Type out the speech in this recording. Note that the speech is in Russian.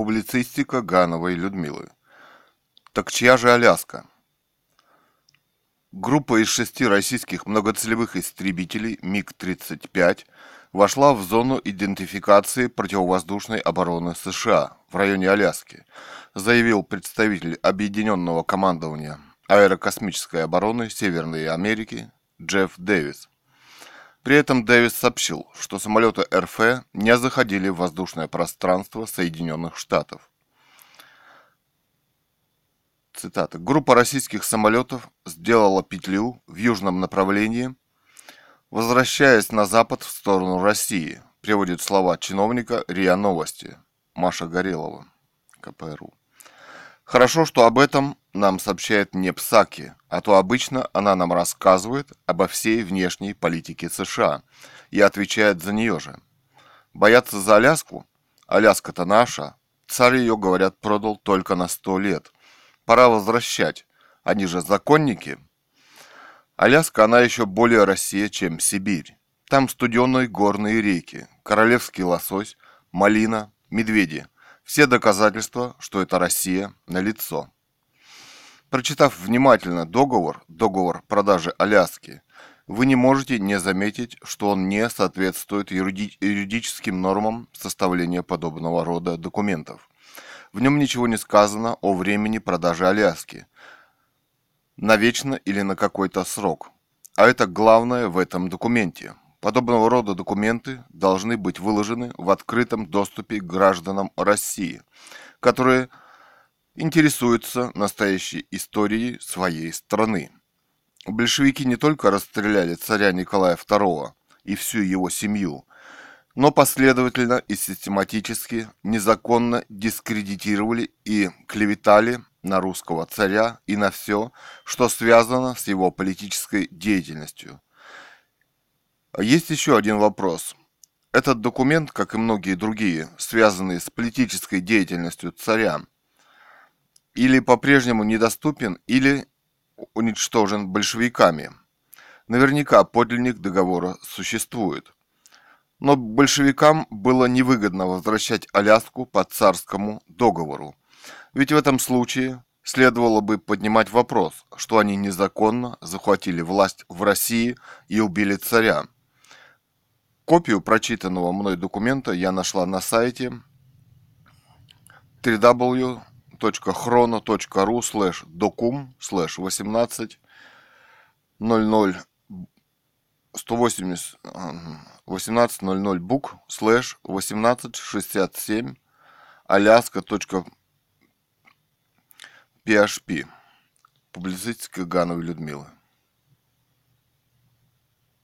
Публицистика Гановой Людмилы. Так чья же Аляска? Группа из шести российских многоцелевых истребителей МиГ-35 вошла в зону идентификации противовоздушной обороны США в районе Аляски, заявил представитель Объединенного командования аэрокосмической обороны Северной Америки Джефф Дэвис. При этом Дэвис сообщил, что самолеты РФ не заходили в воздушное пространство Соединенных Штатов. Цитата. Группа российских самолетов сделала петлю в южном направлении, возвращаясь на запад в сторону России, приводит слова чиновника РИА Новости Маша Горелова, КПРУ. Хорошо, что об этом нам сообщает не Псаки, а то обычно она нам рассказывает обо всей внешней политике США и отвечает за нее же. Бояться за Аляску? Аляска-то наша. Царь ее, говорят, продал только на сто лет. Пора возвращать. Они же законники. Аляска, она еще более Россия, чем Сибирь. Там студеные горные реки, королевский лосось, малина, медведи – все доказательства, что это Россия, налицо. Прочитав внимательно договор, договор продажи Аляски, вы не можете не заметить, что он не соответствует юриди юридическим нормам составления подобного рода документов. В нем ничего не сказано о времени продажи Аляски, навечно или на какой-то срок. А это главное в этом документе. Подобного рода документы должны быть выложены в открытом доступе гражданам России, которые интересуются настоящей историей своей страны. Большевики не только расстреляли царя Николая II и всю его семью, но последовательно и систематически незаконно дискредитировали и клеветали на русского царя и на все, что связано с его политической деятельностью – есть еще один вопрос. Этот документ, как и многие другие, связанные с политической деятельностью царя, или по-прежнему недоступен, или уничтожен большевиками. Наверняка подлинник договора существует. Но большевикам было невыгодно возвращать Аляску по царскому договору. Ведь в этом случае следовало бы поднимать вопрос, что они незаконно захватили власть в России и убили царя. Копию прочитанного мной документа я нашла на сайте www.chrono.ru slash docum slash 18 00 180 18.00 бук слэш 1867 аляска.php Публицистика Гановой Людмилы